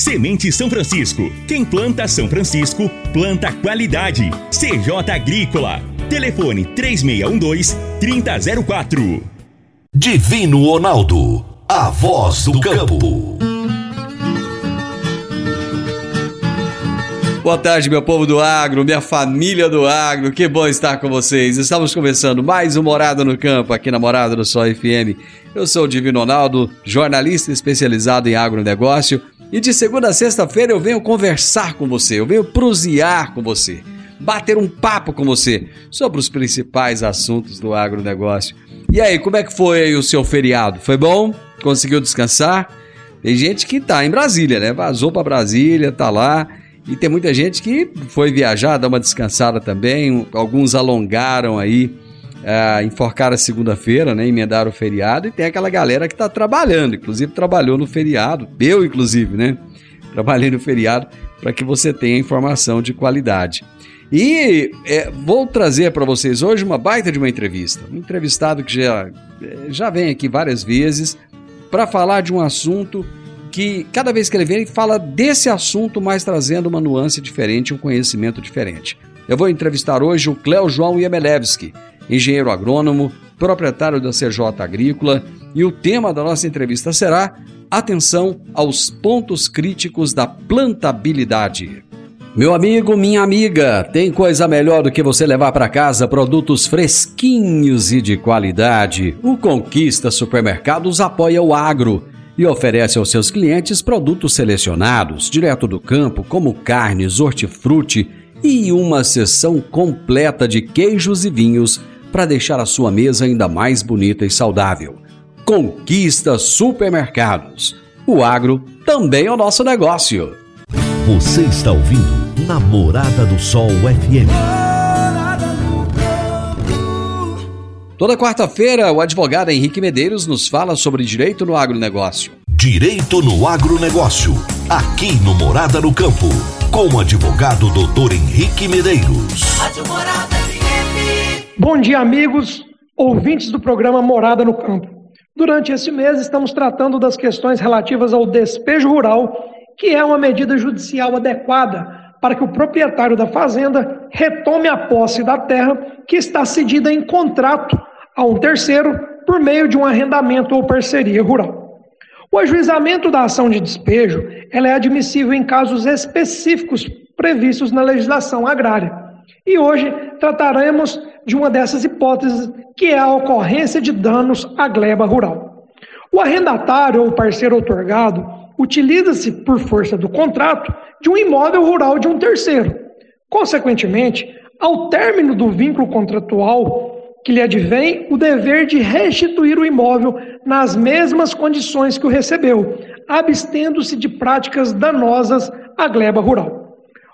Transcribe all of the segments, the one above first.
Semente São Francisco. Quem planta São Francisco, planta qualidade. CJ Agrícola. Telefone 3612-3004. Divino Ronaldo. A voz do campo. Boa tarde, meu povo do agro, minha família do agro, que bom estar com vocês. Estamos começando mais um Morada no Campo aqui na Morada do Sol FM. Eu sou o Divino Ronaldo, jornalista especializado em agronegócio e de segunda a sexta-feira eu venho conversar com você, eu venho prosear com você, bater um papo com você sobre os principais assuntos do agronegócio. E aí, como é que foi o seu feriado? Foi bom? Conseguiu descansar? Tem gente que tá em Brasília, né? Vazou para Brasília, tá lá e tem muita gente que foi viajar, dar uma descansada também. Alguns alongaram aí, é, enforcaram a segunda-feira, né? Emendaram o feriado. E tem aquela galera que está trabalhando, inclusive trabalhou no feriado. Eu, inclusive, né? Trabalhei no feriado para que você tenha informação de qualidade. E é, vou trazer para vocês hoje uma baita de uma entrevista. Um entrevistado que já, é, já vem aqui várias vezes para falar de um assunto que cada vez que ele vem, ele fala desse assunto, mas trazendo uma nuance diferente, um conhecimento diferente. Eu vou entrevistar hoje o Cléo João Yemelevski, engenheiro agrônomo, proprietário da CJ Agrícola, e o tema da nossa entrevista será Atenção aos pontos críticos da plantabilidade. Meu amigo, minha amiga, tem coisa melhor do que você levar para casa produtos fresquinhos e de qualidade. O Conquista Supermercados apoia o agro e oferece aos seus clientes produtos selecionados, direto do campo, como carnes, hortifruti e uma seção completa de queijos e vinhos para deixar a sua mesa ainda mais bonita e saudável. Conquista Supermercados. O agro também é o nosso negócio. Você está ouvindo Namorada do Sol FM. Toda quarta-feira, o advogado Henrique Medeiros nos fala sobre direito no agronegócio. Direito no agronegócio, aqui no Morada no Campo, com o advogado doutor Henrique Medeiros. Bom dia, amigos, ouvintes do programa Morada no Campo. Durante esse mês, estamos tratando das questões relativas ao despejo rural, que é uma medida judicial adequada para que o proprietário da fazenda retome a posse da terra que está cedida em contrato a um terceiro por meio de um arrendamento ou parceria rural. O ajuizamento da ação de despejo ela é admissível em casos específicos previstos na legislação agrária. E hoje trataremos de uma dessas hipóteses, que é a ocorrência de danos à gleba rural. O arrendatário ou parceiro otorgado utiliza-se, por força do contrato, de um imóvel rural de um terceiro. Consequentemente, ao término do vínculo contratual que lhe advém o dever de restituir o imóvel nas mesmas condições que o recebeu, abstendo-se de práticas danosas à gleba rural.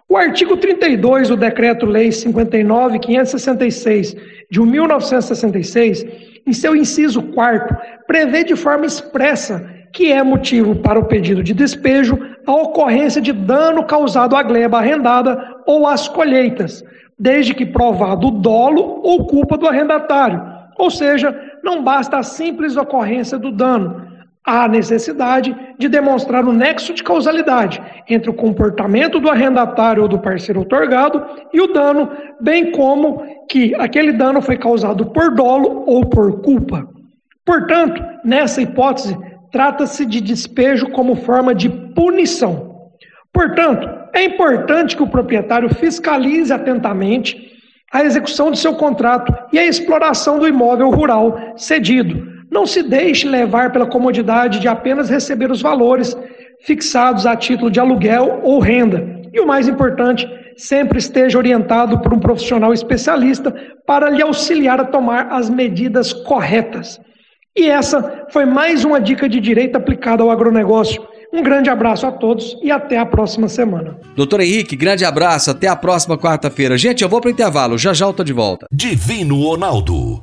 O artigo 32 do Decreto-Lei 59.566 de 1966, em seu inciso 4 prevê de forma expressa que é motivo para o pedido de despejo a ocorrência de dano causado à gleba arrendada ou às colheitas, desde que provado o dolo ou culpa do arrendatário. Ou seja, não basta a simples ocorrência do dano. Há necessidade de demonstrar o nexo de causalidade entre o comportamento do arrendatário ou do parceiro otorgado e o dano, bem como que aquele dano foi causado por dolo ou por culpa. Portanto, nessa hipótese, trata-se de despejo como forma de punição. Portanto, é importante que o proprietário fiscalize atentamente a execução de seu contrato e a exploração do imóvel rural cedido. Não se deixe levar pela comodidade de apenas receber os valores fixados a título de aluguel ou renda. E o mais importante, sempre esteja orientado por um profissional especialista para lhe auxiliar a tomar as medidas corretas. E essa foi mais uma dica de direito aplicada ao agronegócio Um grande abraço a todos e até a próxima semana. Doutor Henrique, grande abraço, até a próxima quarta-feira. Gente, eu vou para o intervalo, já já eu tô de volta. Divino Ronaldo,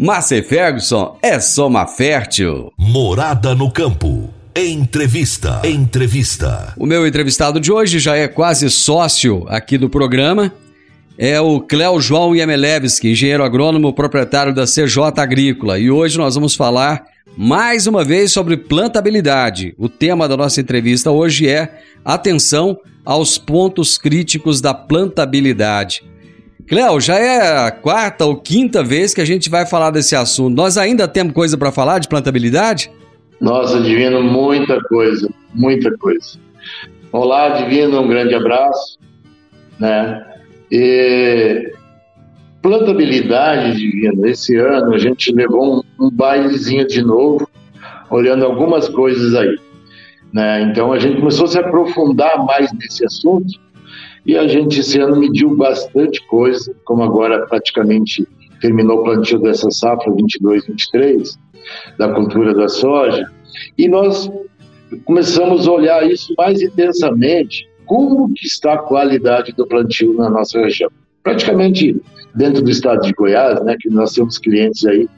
Márcia Ferguson é Soma Fértil. Morada no campo. Entrevista. Entrevista. O meu entrevistado de hoje já é quase sócio aqui do programa. É o Cléo João Yemelevski, engenheiro agrônomo, proprietário da CJ Agrícola. E hoje nós vamos falar mais uma vez sobre plantabilidade. O tema da nossa entrevista hoje é atenção aos pontos críticos da plantabilidade. Cléo, já é a quarta ou quinta vez que a gente vai falar desse assunto. Nós ainda temos coisa para falar de plantabilidade? Nossa, Divino, muita coisa, muita coisa. Olá, Divino, um grande abraço. Né? E plantabilidade divina. Esse ano a gente levou um, um bailezinho de novo, olhando algumas coisas aí. Né? Então a gente começou a se aprofundar mais nesse assunto e a gente esse ano mediu bastante coisa, como agora praticamente terminou o plantio dessa safra 22-23 da cultura da soja e nós começamos a olhar isso mais intensamente como que está a qualidade do plantio na nossa região. Praticamente dentro do estado de Goiás, né, que nós temos clientes aí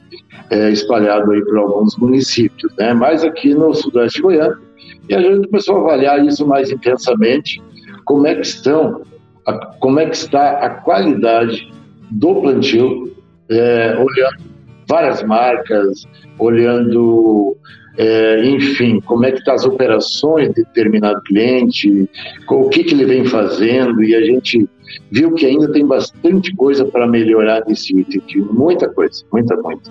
é, espalhados aí por alguns municípios, né, mas aqui no sudoeste de Goiás, e a gente começou a avaliar isso mais intensamente, como é que estão, a, como é que está a qualidade do plantio, é, olhando várias marcas, olhando, é, enfim, como é que estão tá as operações de determinado cliente, o que, que ele vem fazendo, e a gente viu que ainda tem bastante coisa para melhorar nesse item, muita coisa, muita, muita.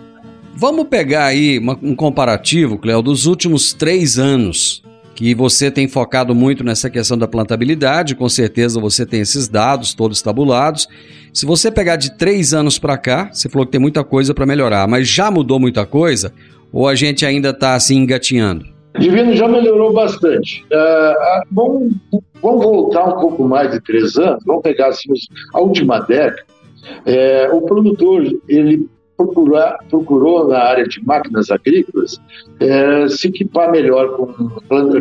Vamos pegar aí uma, um comparativo, Cléo, dos últimos três anos que você tem focado muito nessa questão da plantabilidade, com certeza você tem esses dados todos tabulados. Se você pegar de três anos para cá, você falou que tem muita coisa para melhorar, mas já mudou muita coisa ou a gente ainda está assim engatinhando? Divino já melhorou bastante. Uh, vamos, vamos, voltar um pouco mais de três anos, vamos pegar assim, a última década. É, o produtor ele procurar, procurou na área de máquinas agrícolas é, se equipar melhor com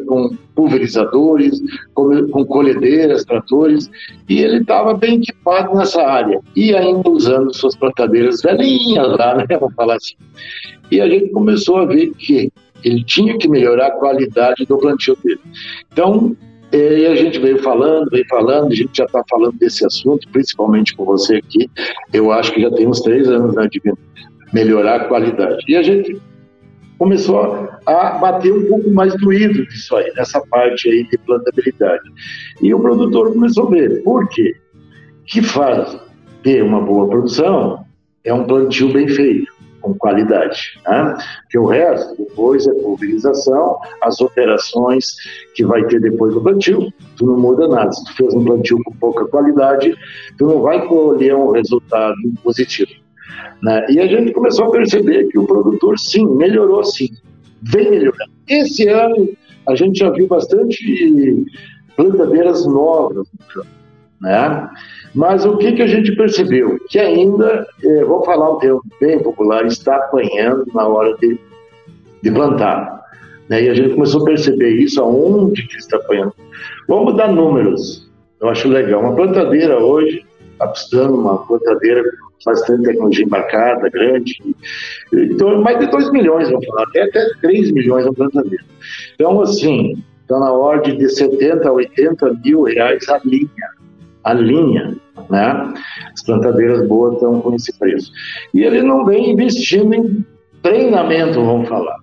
com pulverizadores, com, com colhedeiras, tratores, e ele estava bem equipado nessa área e ainda usando suas plantadeiras velhinhas lá, né? Vamos falar assim. E a gente começou a ver que ele tinha que melhorar a qualidade do plantio dele. Então, e a gente veio falando, veio falando, a gente já está falando desse assunto, principalmente com você aqui. Eu acho que já tem uns três anos né, de melhorar a qualidade. E a gente começou a bater um pouco mais doído disso aí, nessa parte aí de plantabilidade. E o produtor começou a ver. Por quê? que faz ter uma boa produção é um plantio bem feito com qualidade. Né? Porque o resto, depois, é pulverização, as operações que vai ter depois do plantio, tu não muda nada. Se tu fez um plantio com pouca qualidade, tu não vai colher um resultado positivo. Né? E a gente começou a perceber que o produtor, sim, melhorou sim, vem melhorando. Esse ano, a gente já viu bastante plantadeiras novas no campo. Né? Mas o que, que a gente percebeu? Que ainda, eh, vou falar um termo bem popular, está apanhando na hora de, de plantar. Né? E a gente começou a perceber isso, aonde que está apanhando. Vamos dar números, eu acho legal. Uma plantadeira hoje, está precisando uma plantadeira bastante tecnologia embarcada, grande, então mais de 2 milhões, vamos falar, até, até 3 milhões uma plantadeira. Então, assim, está na ordem de 70 a 80 mil reais a linha a linha, né? As plantadeiras boas estão com esse preço. E ele não vem investindo em treinamento, vamos falar.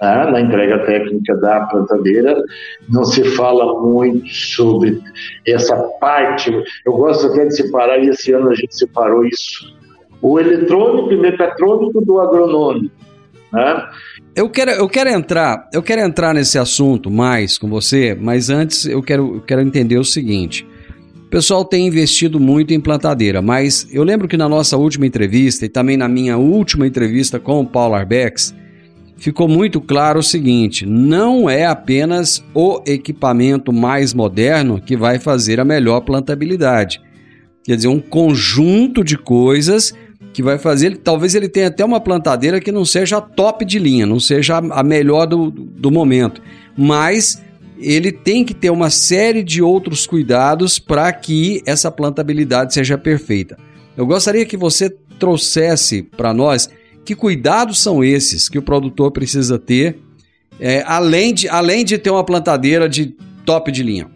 Né? Na entrega técnica da plantadeira, não se fala muito sobre essa parte. Eu gosto até de separar, e esse ano a gente separou isso. O eletrônico e mecatrônico do agronômico. Né? Eu quero, eu quero entrar, eu quero entrar nesse assunto mais com você, mas antes eu quero, eu quero entender o seguinte. O pessoal tem investido muito em plantadeira, mas eu lembro que na nossa última entrevista e também na minha última entrevista com o Paulo Arbex, ficou muito claro o seguinte: não é apenas o equipamento mais moderno que vai fazer a melhor plantabilidade. Quer dizer, um conjunto de coisas que vai fazer. Talvez ele tenha até uma plantadeira que não seja a top de linha, não seja a melhor do, do momento, mas ele tem que ter uma série de outros cuidados para que essa plantabilidade seja perfeita. Eu gostaria que você trouxesse para nós que cuidados são esses que o produtor precisa ter, é, além, de, além de ter uma plantadeira de top de linha.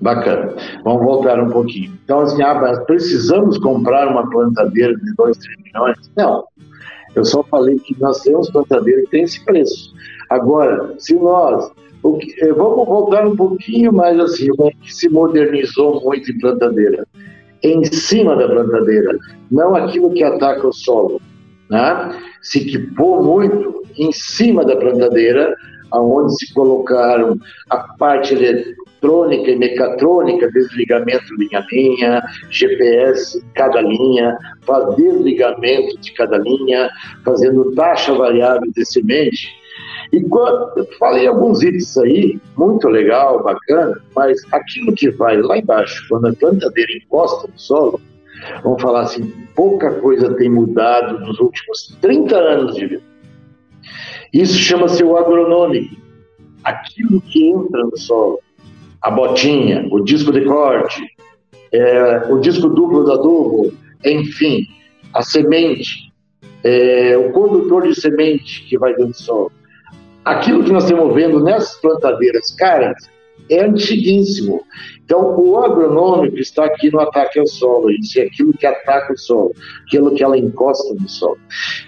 Bacana. Vamos voltar um pouquinho. Então, assim, ah, precisamos comprar uma plantadeira de 2, 3 milhões? Não. Eu só falei que nós temos plantadeira que tem esse preço. Agora, se nós. Eh, vamos voltar um pouquinho mais assim, o que se modernizou muito em plantadeira. Em cima da plantadeira, não aquilo que ataca o solo. Né? Se equipou muito em cima da plantadeira, aonde se colocaram a parte eletrônica e mecatrônica, desligamento linha a linha, GPS cada linha, desligamento de cada linha, fazendo taxa variável de semente. E quando, eu falei alguns itens aí, muito legal, bacana, mas aquilo que vai lá embaixo, quando a plantadeira encosta no solo, vamos falar assim, pouca coisa tem mudado nos últimos 30 anos de vida. Isso chama-se o agronômico, aquilo que entra no solo a botinha, o disco de corte, é, o disco duplo da adubo, enfim, a semente, é, o condutor de semente que vai dentro do solo. Aquilo que nós estamos vendo nessas plantadeiras caras é antiguíssimo. Então, o agronômico está aqui no ataque ao solo, isso é aquilo que ataca o solo, aquilo que ela encosta no solo.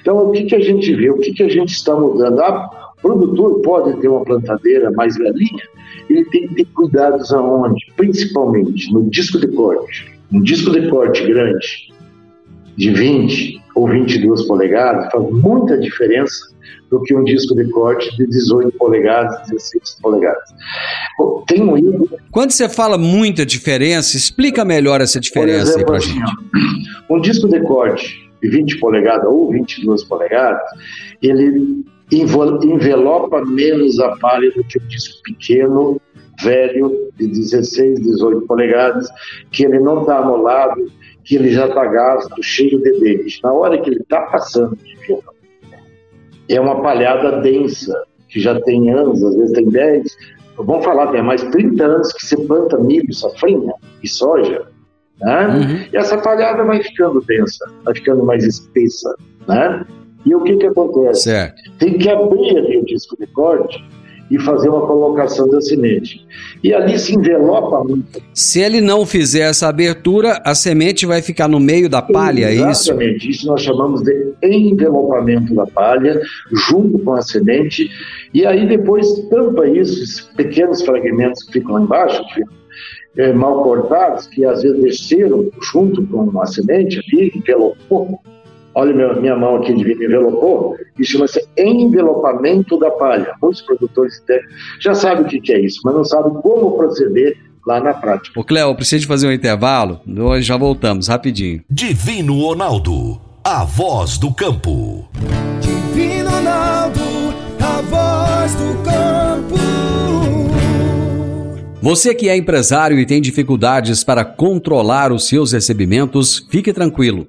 Então, o que, que a gente vê? O que, que a gente está mudando? Ah, o produtor pode ter uma plantadeira mais velhinha, ele tem que ter cuidados aonde? Principalmente no disco de corte. Um disco de corte grande, de 20 ou 22 polegadas, faz muita diferença do que um disco de corte de 18 polegadas, 16 polegadas. Tem um. Quando você fala muita diferença, explica melhor essa diferença exemplo, aí pra assim, gente. um disco de corte de 20 polegadas ou 22 polegadas, ele envelopa menos a palha do que o disco pequeno, velho, de 16, 18 polegadas, que ele não está amolado, que ele já está gasto, cheio de dentes. Na hora que ele está passando de é uma palhada densa, que já tem anos, às vezes tem 10, vamos falar, tem mais 30 anos que se planta milho, safrinha e soja. Né? Uhum. E essa palhada vai ficando densa, vai ficando mais espessa. Né? E o que, que acontece? Certo. Tem que abrir ali o disco de corte e fazer uma colocação da semente. E ali se envelopa muito. Se ele não fizer essa abertura, a semente vai ficar no meio da palha, Exatamente. é isso? Exatamente. Isso nós chamamos de envelopamento da palha, junto com a semente. E aí depois tampa isso, esses pequenos fragmentos que ficam lá embaixo, que ficam é, mal cortados, que às vezes desceram junto com a semente ali, envelopou olha minha, minha mão aqui de envelopou, isso chama-se envelopamento da palha. Muitos produtores já sabem o que é isso, mas não sabem como proceder lá na prática. Ô Cléo, eu preciso de fazer um intervalo, nós já voltamos, rapidinho. Divino Ronaldo, a voz do campo. Divino Ronaldo, a voz do campo. Você que é empresário e tem dificuldades para controlar os seus recebimentos, fique tranquilo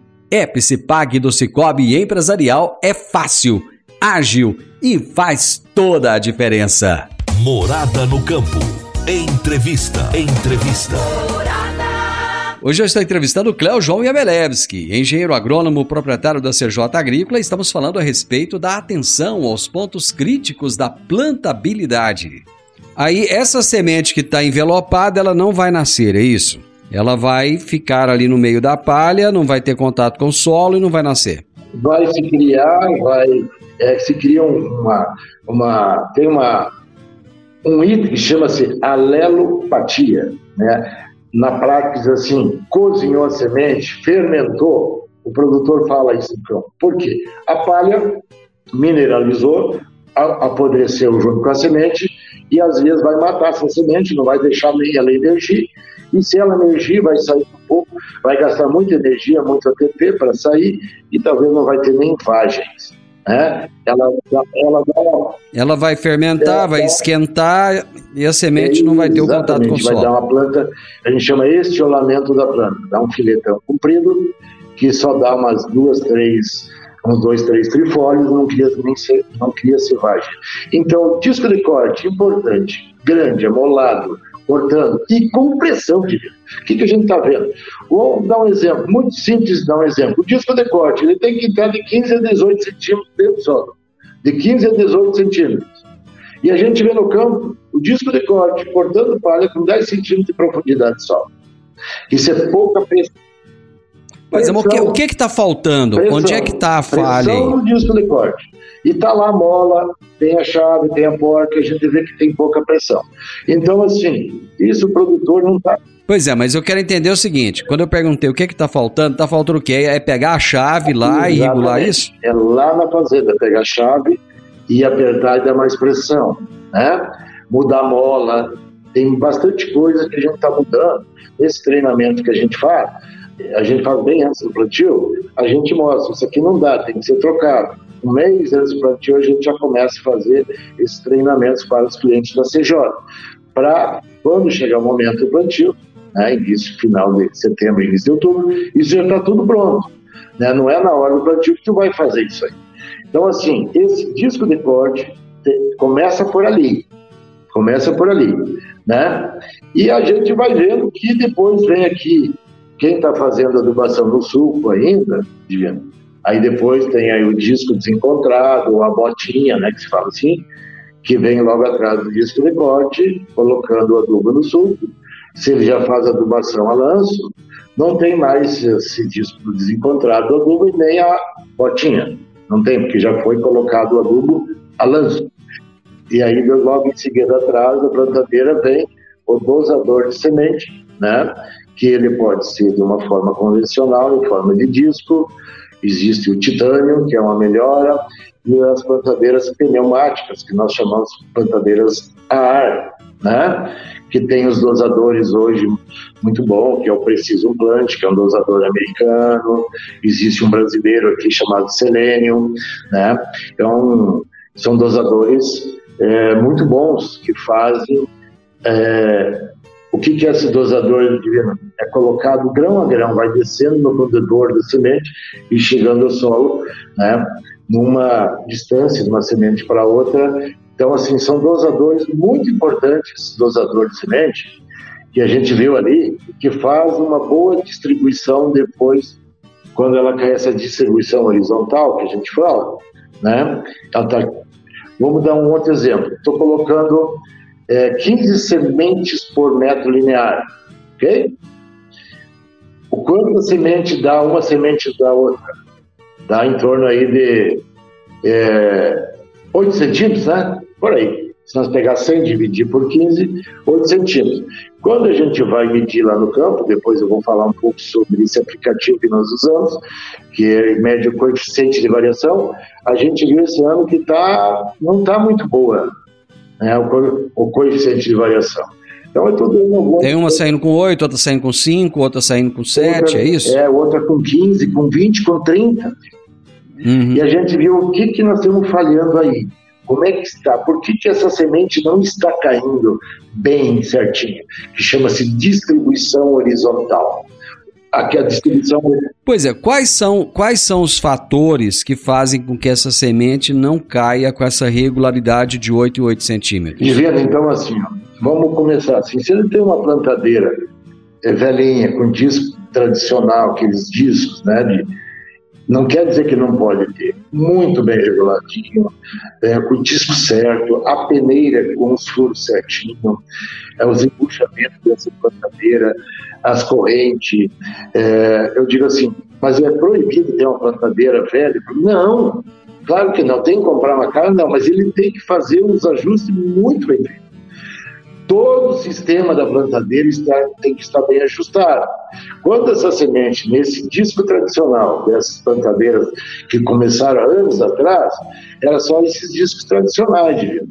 Epicipag do Cicobi Empresarial é fácil, ágil e faz toda a diferença. Morada no campo. Entrevista. Entrevista. Hoje eu estou entrevistando o Cléo João Yabelevski, engenheiro agrônomo proprietário da CJ Agrícola. e Estamos falando a respeito da atenção aos pontos críticos da plantabilidade. Aí, essa semente que está envelopada, ela não vai nascer, é isso? Ela vai ficar ali no meio da palha, não vai ter contato com o solo e não vai nascer. Vai se criar, vai é, se cria uma, uma tem uma um item que chama-se alelopatia, né? Na prática, assim, cozinhou a semente, fermentou, o produtor fala isso então. Por quê? A palha mineralizou, apodreceu junto com a semente e às vezes vai matar essa semente, não vai deixar nem ela emergir. E se ela emergir, vai sair um pouco, vai gastar muita energia, muito ATP para sair e talvez não vai ter nem vagens. Né? Ela, ela, ela, ela vai fermentar, vai esquentar e a semente não vai ter o contato com o solo. vai dar uma planta, a gente chama estiolamento da planta, dá um filetão comprido que só dá umas duas, três, uns dois, três trifólios, não cria nem ser, não cria servagem. Então, disco de corte importante, grande, amolado, cortando e com pressão de O que, que a gente está vendo? Vou dar um exemplo, muito simples dar um exemplo. O disco de corte ele tem que estar de 15 a 18 centímetros dentro do solo. De 15 a 18 centímetros. E a gente vê no campo o disco de corte cortando palha com 10 centímetros de profundidade de solo. Isso é pouca pressão. Mas que o que está faltando? Pressão, Onde é que está a falha? Pressão no disco de corte. E tá lá a mola, tem a chave, tem a porca, a gente vê que tem pouca pressão. Então, assim, isso o produtor não está Pois é, mas eu quero entender o seguinte: quando eu perguntei o que que tá faltando, tá faltando o quê? É pegar a chave lá Exatamente. e regular isso? É lá na fazenda, pegar a chave e apertar e dar mais pressão, né? Mudar a mola, tem bastante coisa que a gente está mudando. Esse treinamento que a gente faz, a gente faz bem antes do plantio, a gente mostra, isso aqui não dá, tem que ser trocado mês antes do plantio, a gente já começa a fazer esses treinamentos para os clientes da CJ, para quando chegar o momento do plantio, né, início, final de setembro, início de outubro, isso já está tudo pronto. Né? Não é na hora do plantio que tu vai fazer isso aí. Então, assim, esse disco de corte começa por ali, começa por ali, né? E a gente vai vendo que depois vem aqui quem está fazendo adubação no sulco ainda, Divino, Aí depois tem aí o disco desencontrado, a botinha, né, que se fala assim, que vem logo atrás do disco de corte, colocando o adubo no suco. Se ele já faz adubação a lanço, não tem mais esse disco desencontrado do adubo e nem a botinha. Não tem, porque já foi colocado o adubo a lanço. E aí, logo em seguida, atrás da plantadeira, vem o dosador de semente, né? que ele pode ser de uma forma convencional, em forma de disco, Existe o titânio, que é uma melhora, e as plantadeiras pneumáticas, que nós chamamos de plantadeiras a ar, né? que tem os dosadores hoje muito bom, que é o Precision Plant, que é um dosador americano, existe um brasileiro aqui chamado Selenium, né? Então, são dosadores é, muito bons que fazem é, o que, que é esse dosador divino? É colocado grão a grão, vai descendo no condutor da semente e chegando ao solo, né, numa distância de uma semente para outra. Então, assim, são dosadores muito importantes, dosador de semente, que a gente viu ali, que faz uma boa distribuição depois, quando ela cai essa distribuição horizontal que a gente fala, né? Ela tá... Vamos dar um outro exemplo. Estou colocando é, 15 sementes por metro linear, ok? O quanto a semente dá, uma semente da outra? Dá em torno aí de é, 8 centímetros, né? Por aí. Se nós pegar 100 e dividir por 15, 8 centímetros. Quando a gente vai medir lá no campo, depois eu vou falar um pouco sobre esse aplicativo que nós usamos, que é mede o coeficiente de variação, a gente viu esse ano que tá, não está muito boa né, o, o coeficiente de variação. Então é tudo Tem uma saindo com 8, outra saindo com 5, outra saindo com 7, outra, é isso? É, outra com 15, com 20, com 30. Uhum. E a gente viu o que, que nós estamos falhando aí. Como é que está? Por que, que essa semente não está caindo bem certinho? Que chama-se distribuição horizontal. Aqui a distribuição. Pois é, quais são, quais são os fatores que fazem com que essa semente não caia com essa regularidade de 8 e 8 centímetros? Divino, então assim, ó, vamos começar assim. Se ele tem uma plantadeira é, velhinha, com disco tradicional, aqueles discos, né, de, não quer dizer que não pode ter. Muito bem reguladinho, é, com o disco certo, a peneira com os furos certinho, é, os empuxamentos dessa plantadeira, as correntes. É, eu digo assim, mas é proibido ter uma plantadeira velha? Não, claro que não. Tem que comprar uma cara? Não, mas ele tem que fazer uns ajustes muito bem feitos todo o sistema da plantadeira está, tem que estar bem ajustado. Quando essa semente, nesse disco tradicional dessas plantadeiras que começaram há anos atrás, era só esses discos tradicionais, de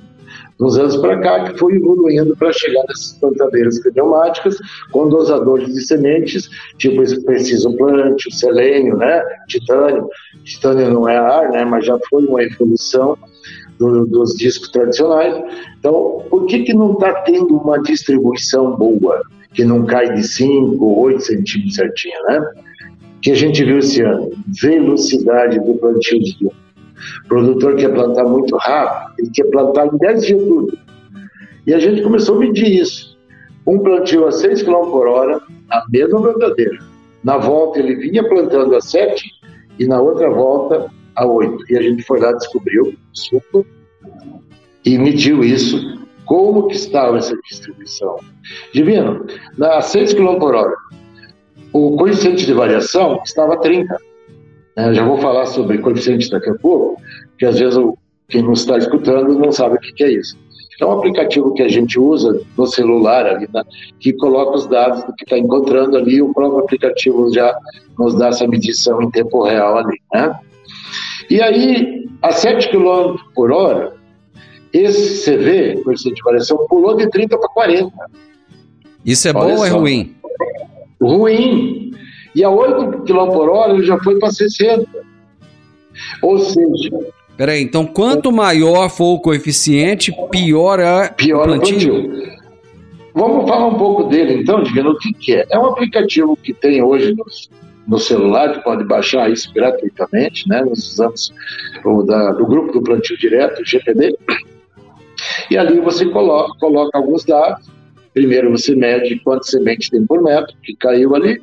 uns anos para cá, que foi evoluindo para chegar nessas plantadeiras pneumáticas com dosadores de sementes, tipo esse preciso plant, o selênio, né, titânio. Titânio não é ar, né, mas já foi uma evolução do, dos discos tradicionais. Então, por que, que não está tendo uma distribuição boa, que não cai de 5 ou 8 centímetros certinho, né? que a gente viu esse ano? Velocidade do plantio de. O produtor quer plantar muito rápido, ele quer plantar em 10 dias tudo. E a gente começou a medir isso. Um plantio a 6 km por hora, na mesma plantadeira. Na volta ele vinha plantando a 7 e na outra volta a 8. E a gente foi lá, descobriu suco e mediu isso, como que estava essa distribuição. Divino, na 6 km por hora, o coeficiente de variação estava 30. É, já vou falar sobre coeficiente daqui a pouco, que às vezes quem não está escutando não sabe o que, é isso. É um aplicativo que a gente usa no celular ali, né, que coloca os dados do que está encontrando ali, o próprio aplicativo já nos dá essa medição em tempo real ali, né? E aí, a 7 km por hora, esse CV, coeficiente de variação, pulou de 30 para 40. Isso é Olha bom ou é ruim? Ruim. E a 8 km por hora ele já foi para 60. Ou seja. Peraí, então quanto maior for o coeficiente, pior é pior o plantio. plantio. Vamos falar um pouco dele então, Divino, o que, que é? É um aplicativo que tem hoje nos no celular, que pode baixar isso gratuitamente, né? Nós usamos o da, do grupo do plantio direto, GPD, e ali você coloca, coloca alguns dados. Primeiro você mede quantas sementes tem por metro, que caiu ali,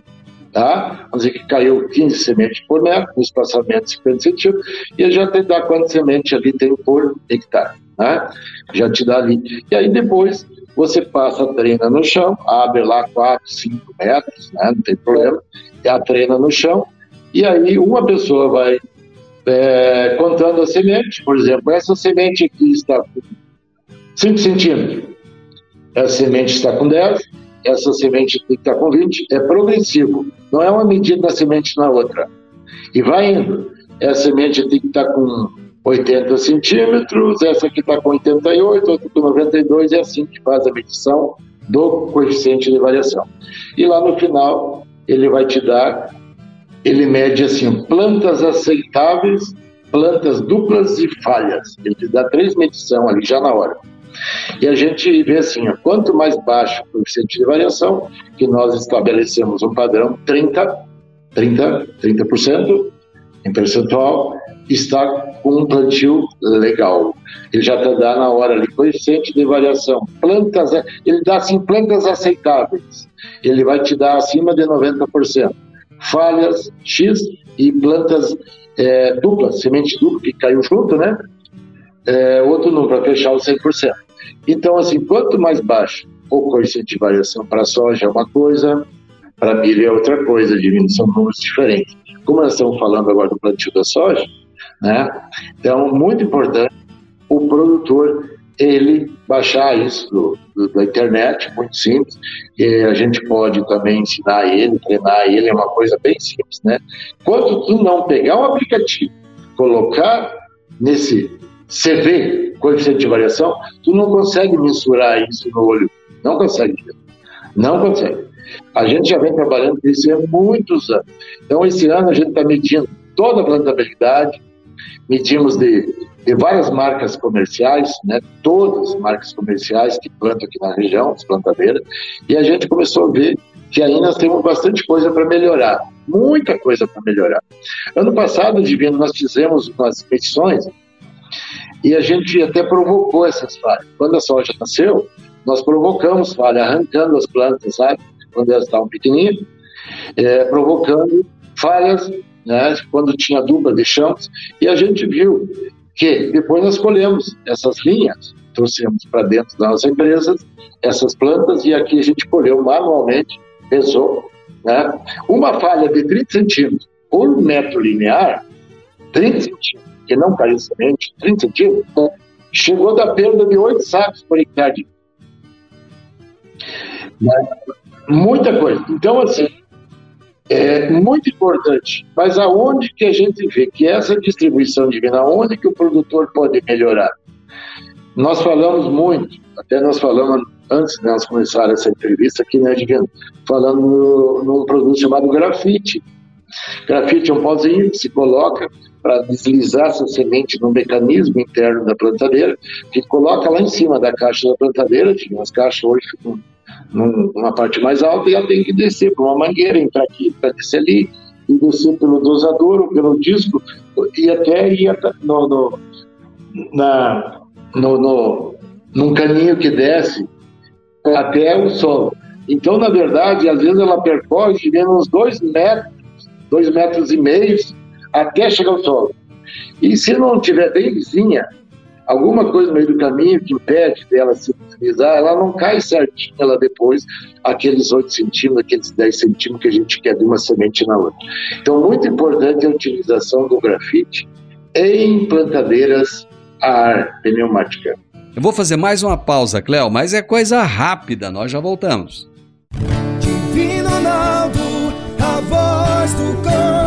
tá? Vamos dizer que caiu 15 sementes por metro, com espaçamento de 50 centímetros, e já te dá quantas sementes ali tem por hectare, né? Já te dá ali. E aí depois você passa a treina no chão, abre lá 4, 5 metros, né? não tem problema, e a treina no chão, e aí uma pessoa vai é, contando a semente, por exemplo, essa semente aqui está com 5 centímetros, essa semente está com 10, essa semente aqui está com 20, é progressivo, não é uma medida da semente na outra. E vai indo, essa semente tem que estar com 80 centímetros, essa aqui está com 88, outra com 92, é assim que faz a medição do coeficiente de variação. E lá no final, ele vai te dar, ele mede assim, plantas aceitáveis, plantas duplas e falhas. Ele te dá três medições ali já na hora. E a gente vê assim, quanto mais baixo o coeficiente de variação, que nós estabelecemos um padrão 30, 30, 30% em percentual, está com um plantio legal. Ele já está dando na hora ali, coeficiente de variação. Plantas, ele dá assim plantas aceitáveis. Ele vai te dar acima de 90%. Falhas X e plantas é, duplas, semente dupla, que caiu junto, né? É, outro número, para fechar o 100%. Então, assim, quanto mais baixo o coeficiente de variação para soja é uma coisa, para milho é outra coisa, diminuição números diferentes. Como nós estamos falando agora do plantio da soja, né? Então, muito importante o produtor ele baixar isso do, do, da internet, muito simples. E a gente pode também ensinar ele, treinar ele, é uma coisa bem simples, né? Quando tu não pegar um aplicativo, colocar nesse CV, coeficiente de variação, tu não consegue mensurar isso no olho. Não consegue. Não consegue. A gente já vem trabalhando com isso há muitos anos. Então, esse ano a gente está medindo toda a plantabilidade, medimos de, de várias marcas comerciais, né, todas as marcas comerciais que plantam aqui na região, as plantadeiras, e a gente começou a ver que ainda nós temos bastante coisa para melhorar, muita coisa para melhorar. Ano passado, Divino, nós fizemos umas medições e a gente até provocou essas falhas. Quando a soja nasceu, nós provocamos falha, arrancando as plantas, sabe? Quando elas estavam pequenininhas, é, provocando falhas, né? Quando tinha dupla de chãos, e a gente viu que depois nós colhemos essas linhas, trouxemos para dentro da nossa empresa essas plantas e aqui a gente colheu manualmente, pesou, né? Uma falha de 30 centímetros por metro linear, 30 centímetros, que não caiu semente, 30 centímetros, chegou da perda de 8 sacos por hectare. Né? Muita coisa. Então, assim, é muito importante. Mas aonde que a gente vê que essa distribuição divina, aonde que o produtor pode melhorar? Nós falamos muito, até nós falamos antes de nós começar essa entrevista aqui, né, Divino? Falando num produto chamado grafite. Grafite é um pozinho que se coloca para deslizar essa semente no mecanismo interno da plantadeira, que coloca lá em cima da caixa da plantadeira, as caixas hoje ficam numa parte mais alta e ela tem que descer por uma mangueira, entrar aqui, para descer ali, e descer pelo dosador ou pelo disco, e até ir no, no, na, no, no, num caninho que desce até o solo. Então, na verdade, às vezes ela percorre uns dois metros, dois metros e meio, até chegar ao solo. E se não tiver bem vizinha, alguma coisa no meio do caminho que impede dela se utilizar, ela não cai certinho ela depois, aqueles 8 centímetros, aqueles 10 centímetros que a gente quer de uma semente na outra. Então, muito importante a utilização do grafite em plantadeiras a ar pneumática. Eu vou fazer mais uma pausa, Cléo, mas é coisa rápida, nós já voltamos. Divino Ronaldo, a voz do campo.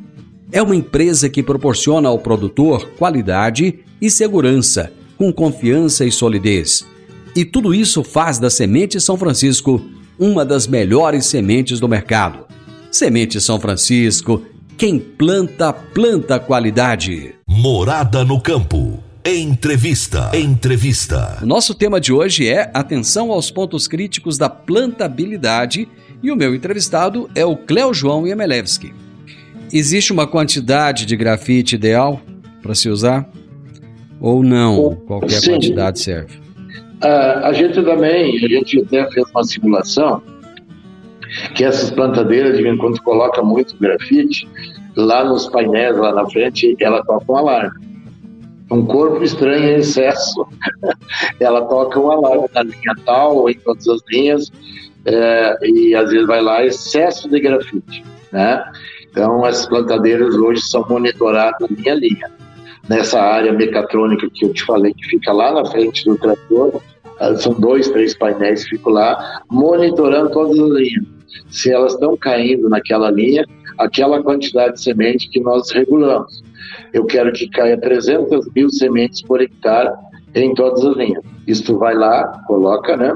É uma empresa que proporciona ao produtor qualidade e segurança com confiança e solidez. E tudo isso faz da Semente São Francisco uma das melhores sementes do mercado. Semente São Francisco, quem planta, planta qualidade. Morada no campo. Entrevista. Entrevista. O nosso tema de hoje é atenção aos pontos críticos da plantabilidade e o meu entrevistado é o Cleo João Yemelevski. Existe uma quantidade de grafite ideal para se usar? Ou não? Qualquer Sim. quantidade serve? Uh, a gente também, a gente até fez uma simulação que essas plantadeiras, quando coloca muito grafite, lá nos painéis, lá na frente, ela toca um alarme. Um corpo estranho em excesso, ela toca um alarme na linha tal ou em todas as linhas, é, e às vezes vai lá excesso de grafite, né? Então, essas plantadeiras hoje são monitoradas linha a linha nessa área mecatrônica que eu te falei, que fica lá na frente do trator. Ah, são dois, três painéis que ficam lá monitorando todas as linhas. Se elas estão caindo naquela linha, aquela quantidade de semente que nós regulamos. Eu quero que caia 300 mil sementes por hectare em todas as linhas. Isso vai lá, coloca, né?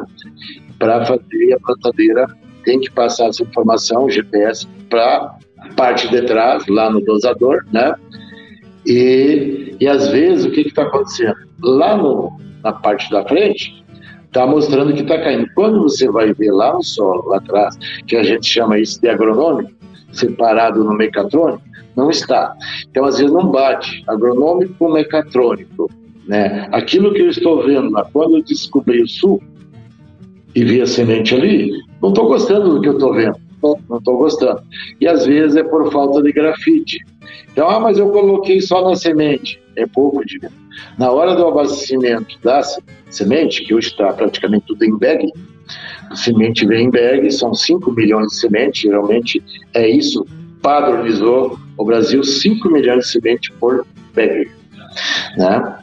Para fazer a plantadeira, tem que passar essa informação, o GPS, para parte de trás, lá no dosador, né? E, e às vezes, o que está acontecendo? Lá no, na parte da frente, está mostrando que está caindo. Quando você vai ver lá no solo, lá atrás, que a gente chama isso de agronômico, separado no mecatrônico, não está. Então, às vezes, não bate agronômico com mecatrônico. Né? Aquilo que eu estou vendo lá, quando eu descobri o sul e vi a semente ali, não estou gostando do que eu estou vendo. Não estou gostando. E às vezes é por falta de grafite. Então, ah, mas eu coloquei só na semente. É pouco, de Na hora do abastecimento da semente, que hoje está praticamente tudo em bag, a semente vem em bag, são 5 milhões de sementes, geralmente é isso, padronizou o Brasil 5 milhões de sementes por bag. Né?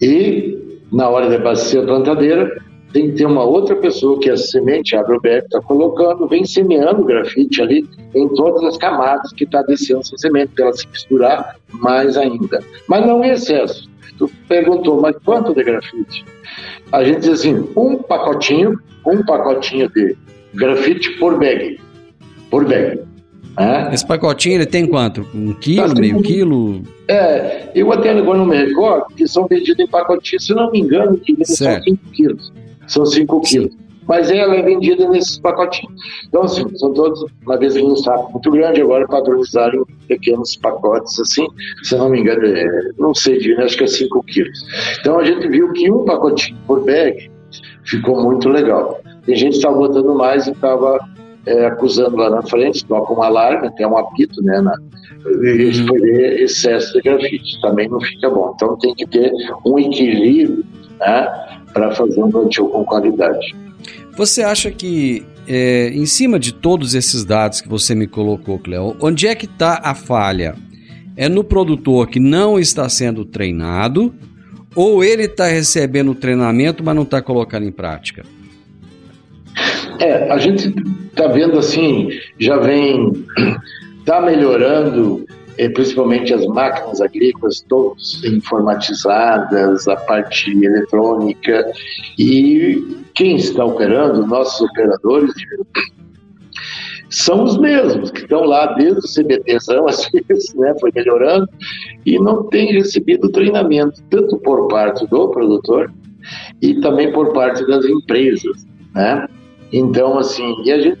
E na hora de abastecer a plantadeira, tem que ter uma outra pessoa que a semente Agrobep está colocando, vem semeando grafite ali em todas as camadas que está descendo essa semente, para ela se misturar mais ainda. Mas não em excesso. Tu perguntou, mas quanto de grafite? A gente diz assim, um pacotinho, um pacotinho de grafite por bag. Por bag. Esse pacotinho ele tem quanto? Um quilo, tá, meio um... quilo? É, eu até agora não me recordo, que são vendidos em pacotinhos, se não me engano, que são 5 quilos são 5 quilos. Mas ela é vendida nesses pacotinhos. Então, assim, são todos, uma vez em um saco muito grande, agora padronizaram pequenos pacotes, assim, se não me engano, é, não sei, acho que é 5 quilos. Então, a gente viu que um pacotinho por bag ficou muito legal. Tem gente que estava botando mais e estava é, acusando lá na frente, toca um alarme, até um apito, né, na, e foi excesso de grafite, também não fica bom. Então tem que ter um equilíbrio né, para fazer um plantio com qualidade. Você acha que, é, em cima de todos esses dados que você me colocou, Cleo, onde é que está a falha? É no produtor que não está sendo treinado ou ele está recebendo treinamento, mas não está colocando em prática? É, a gente está vendo assim, já vem, está melhorando principalmente as máquinas agrícolas, todas informatizadas, a parte eletrônica, e quem está operando, nossos operadores, são os mesmos, que estão lá desde o CBTzão, às vezes, né, foi melhorando, e não tem recebido treinamento, tanto por parte do produtor e também por parte das empresas, né? Então, assim, e a gente...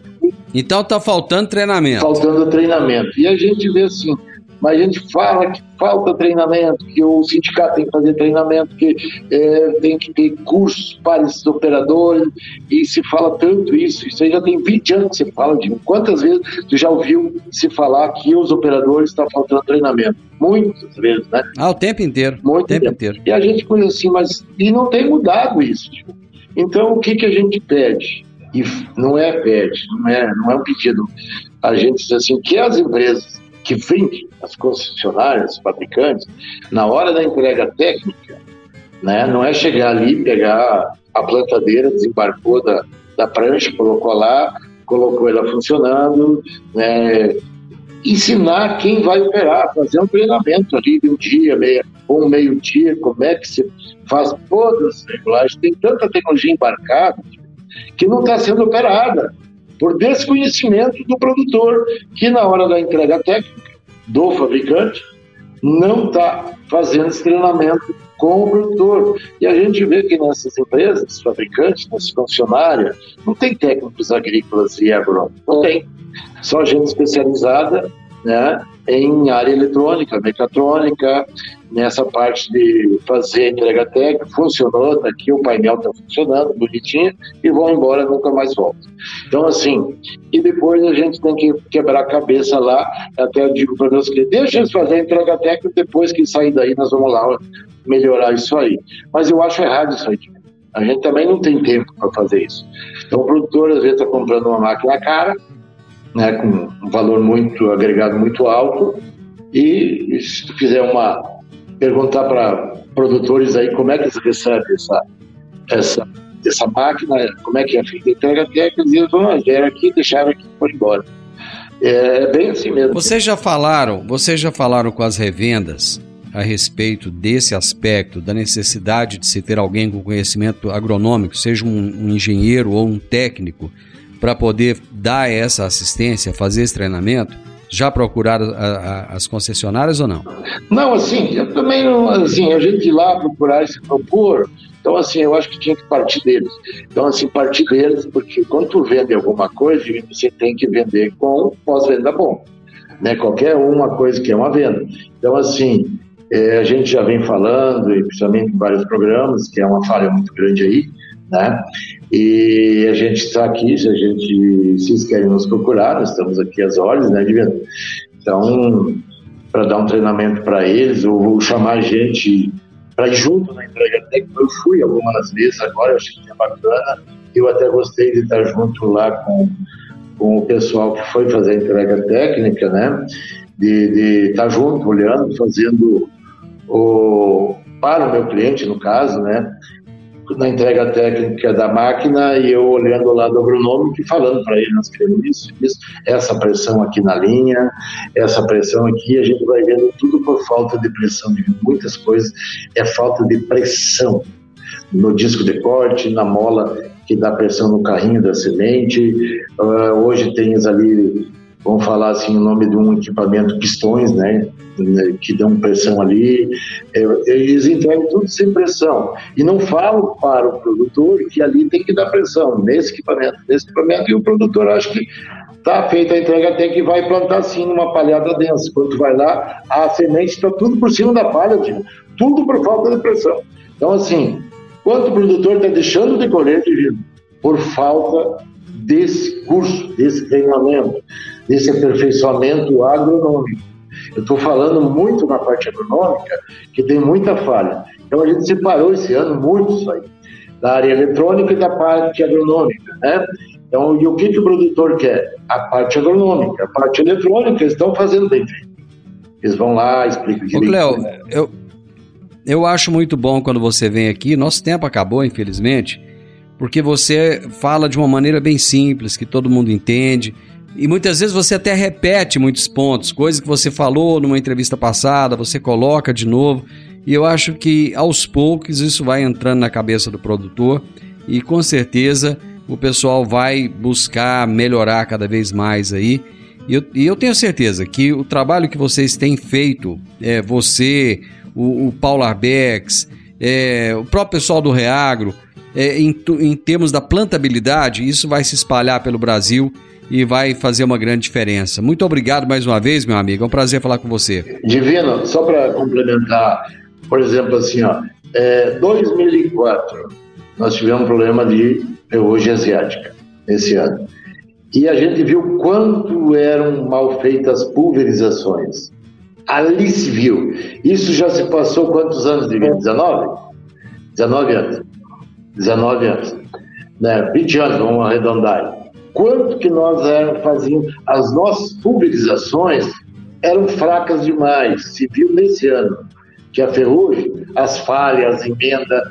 Então está faltando treinamento. Faltando treinamento. E a gente vê assim, mas a gente fala que falta treinamento, que o sindicato tem que fazer treinamento, que é, tem que ter cursos para esses operadores, e se fala tanto isso, isso aí já tem 20 anos que se fala de quantas vezes tu já ouviu se falar que os operadores estão faltando treinamento? Muitas vezes, né? Ah, o tempo inteiro. Muito o tempo, tempo. inteiro. E a gente coisa assim, mas e não tem mudado isso. Tipo. Então o que que a gente pede? E não é pede, não é, não é um pedido. A gente diz assim que as empresas que vendem as concessionárias, os fabricantes, na hora da entrega técnica, né, não é chegar ali, pegar a plantadeira, desembarcou da, da prancha, colocou lá, colocou ela funcionando, né, ensinar quem vai operar, fazer um treinamento ali de um dia, meia, ou um meio-dia, como é que se faz todas as regulagens. Tem tanta tecnologia embarcada que não está sendo operada por desconhecimento do produtor, que na hora da entrega técnica do fabricante não está fazendo esse treinamento com o produtor. E a gente vê que nessas empresas, fabricantes, nessas concessionárias, não tem técnicos agrícolas e agrônomos, não tem. Só gente especializada né, em área eletrônica, mecatrônica, nessa parte de fazer entrega técnica, funcionou, tá aqui o painel está funcionando, bonitinho, e vão embora, nunca mais voltam. Então, assim, e depois a gente tem que quebrar a cabeça lá, até eu digo para meus clientes, deixa eles fazer a entrega técnica, depois que sair daí nós vamos lá melhorar isso aí. Mas eu acho errado isso aí. A gente também não tem tempo para fazer isso. Então o produtor às vezes está comprando uma máquina cara, né, com um valor muito agregado muito alto, e se tu fizer uma perguntar para produtores aí como é que eles recebem essa, essa, essa máquina, como é que é feita a entrega técnica, eles vão, ah, aqui, deixaram aqui foram embora. É, é bem assim mesmo. Vocês já falaram, vocês já falaram com as revendas a respeito desse aspecto, da necessidade de se ter alguém com conhecimento agronômico, seja um, um engenheiro ou um técnico, para poder dar essa assistência, fazer esse treinamento? Já procuraram as concessionárias ou não? Não, assim, eu também não, assim, a gente ir lá procurar e se propor, então assim, eu acho que tinha que partir deles. Então assim, partir deles, porque quando tu vende alguma coisa, você tem que vender com pós-venda bom, né? Qualquer uma coisa que é uma venda. Então assim, é, a gente já vem falando, e principalmente em vários programas, que é uma falha muito grande aí, né? E a gente está aqui, se a gente, se querem nos procurar, nós estamos aqui às horas, né, Divino? Então, para dar um treinamento para eles, ou chamar a gente para ir junto na entrega técnica. Eu fui algumas vezes agora, eu achei que é bacana. Eu até gostei de estar junto lá com, com o pessoal que foi fazer a entrega técnica, né? De, de estar junto, olhando, fazendo o, para o meu cliente, no caso, né? Na entrega técnica da máquina e eu olhando o lado agronômico e falando para ele, nós queremos isso, isso, essa pressão aqui na linha, essa pressão aqui, a gente vai vendo tudo por falta de pressão de muitas coisas, é falta de pressão no disco de corte, na mola que dá pressão no carrinho da semente, uh, hoje tens ali vamos falar assim o nome de um equipamento pistões, né, né que dão pressão ali, é, eles entregam tudo sem pressão. E não falam para o produtor que ali tem que dar pressão nesse equipamento, nesse equipamento. E o produtor acha que tá feita a entrega até que vai plantar assim numa palhada densa. Quando vai lá, a semente está tudo por cima da palha, tudo por falta de pressão. Então assim, quanto o produtor está deixando de colher, divino, por falta desse curso, desse treinamento, desse aperfeiçoamento agronômico. Eu estou falando muito na parte agronômica, que tem muita falha. Então a gente separou esse ano muito isso aí, da área eletrônica e da parte agronômica, né? Então, e o que, que o produtor quer? A parte agronômica, a parte eletrônica, eles estão fazendo bem feito. Eles vão lá, explicam direito. Ô, Cleo, eu, eu acho muito bom quando você vem aqui, nosso tempo acabou, infelizmente, porque você fala de uma maneira bem simples, que todo mundo entende, e muitas vezes você até repete muitos pontos, coisas que você falou numa entrevista passada, você coloca de novo. E eu acho que aos poucos isso vai entrando na cabeça do produtor e com certeza o pessoal vai buscar melhorar cada vez mais aí. E eu, e eu tenho certeza que o trabalho que vocês têm feito, é, você, o, o Paulo Arbex, é, o próprio pessoal do Reagro, é, em, em termos da plantabilidade, isso vai se espalhar pelo Brasil e vai fazer uma grande diferença. Muito obrigado mais uma vez, meu amigo. É um prazer falar com você. Divino, só para complementar, por exemplo, assim, ó, é, 2004 nós tivemos um problema de ferrugem asiática esse ano. E a gente viu quanto eram mal feitas pulverizações. Ali se viu. Isso já se passou quantos anos, Divino? 19? 19 anos. 19 anos. Né? 20 anos, vamos arredondar quanto que nós fazíamos, as nossas pulverizações eram fracas demais, se viu nesse ano, que a ferrugem, as falhas, as emendas,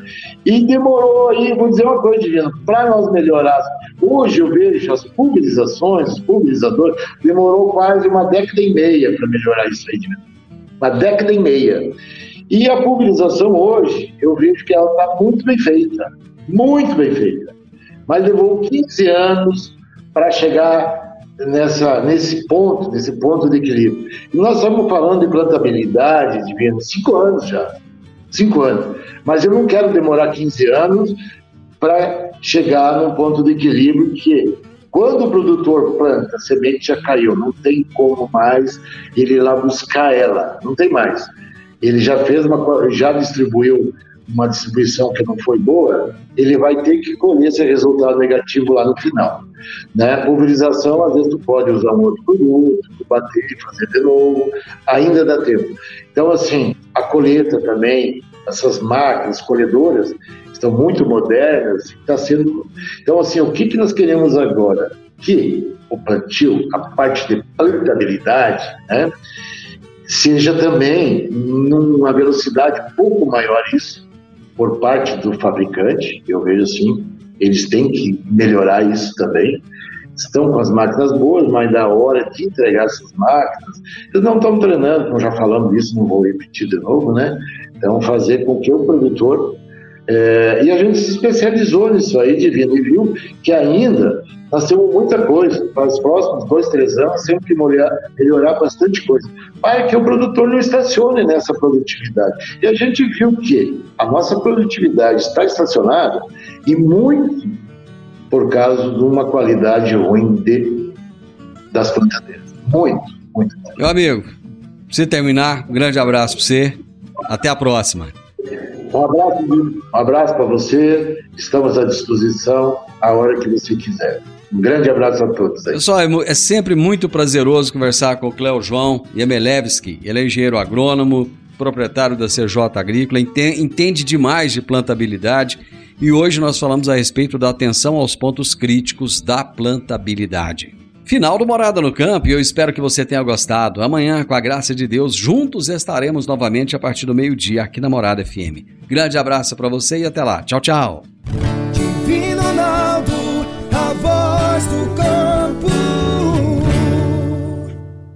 e demorou aí, vou dizer uma coisa, Divino, para nós melhorar, hoje eu vejo as pulverizações, os pulverizadores, demorou quase uma década e meia para melhorar isso aí, Divino. uma década e meia. E a pulverização hoje, eu vejo que ela está muito bem feita, muito bem feita. Mas levou 15 anos para chegar nessa, nesse ponto, nesse ponto de equilíbrio. E nós estamos falando de plantabilidade de venda cinco anos já, cinco anos. Mas eu não quero demorar 15 anos para chegar num ponto de equilíbrio que quando o produtor planta, a semente já caiu, não tem como mais ele ir lá buscar ela, não tem mais. Ele já fez uma, já distribuiu uma distribuição que não foi boa, ele vai ter que colher esse resultado negativo lá no final. Né? Pulverização, às vezes tu pode usar um outro produto, bater, fazer de novo, ainda dá tempo. Então, assim, a colheita também, essas máquinas colhedoras estão muito modernas, está sendo... Então, assim, o que, que nós queremos agora? Que o plantio, a parte de plantabilidade, né? seja também numa velocidade um pouco maior isso, por parte do fabricante, eu vejo assim, eles têm que melhorar isso também. Estão com as máquinas boas, mas da hora de entregar essas máquinas, eles não estão treinando, como já falamos disso, não vou repetir de novo, né? Então, fazer com que o produtor. É, e a gente se especializou nisso aí, Divino, e viu que ainda nós temos muita coisa. Para os próximos dois, três anos, temos que melhorar, melhorar bastante coisa. Para que o produtor não estacione nessa produtividade. E a gente viu que a nossa produtividade está estacionada e muito por causa de uma qualidade ruim de, das plantadeiras. Muito, muito. Meu amigo, pra você terminar, um grande abraço para você. Até a próxima. Um abraço, um abraço para você. Estamos à disposição a hora que você quiser. Um grande abraço a todos. Aí. Pessoal, é, é sempre muito prazeroso conversar com o Cléo João Yemelevski. Ele é engenheiro agrônomo, proprietário da CJ Agrícola, entende demais de plantabilidade e hoje nós falamos a respeito da atenção aos pontos críticos da plantabilidade. Final do Morada no Campo e eu espero que você tenha gostado. Amanhã, com a graça de Deus, juntos estaremos novamente a partir do meio-dia aqui na Morada FM. Grande abraço para você e até lá. Tchau, tchau.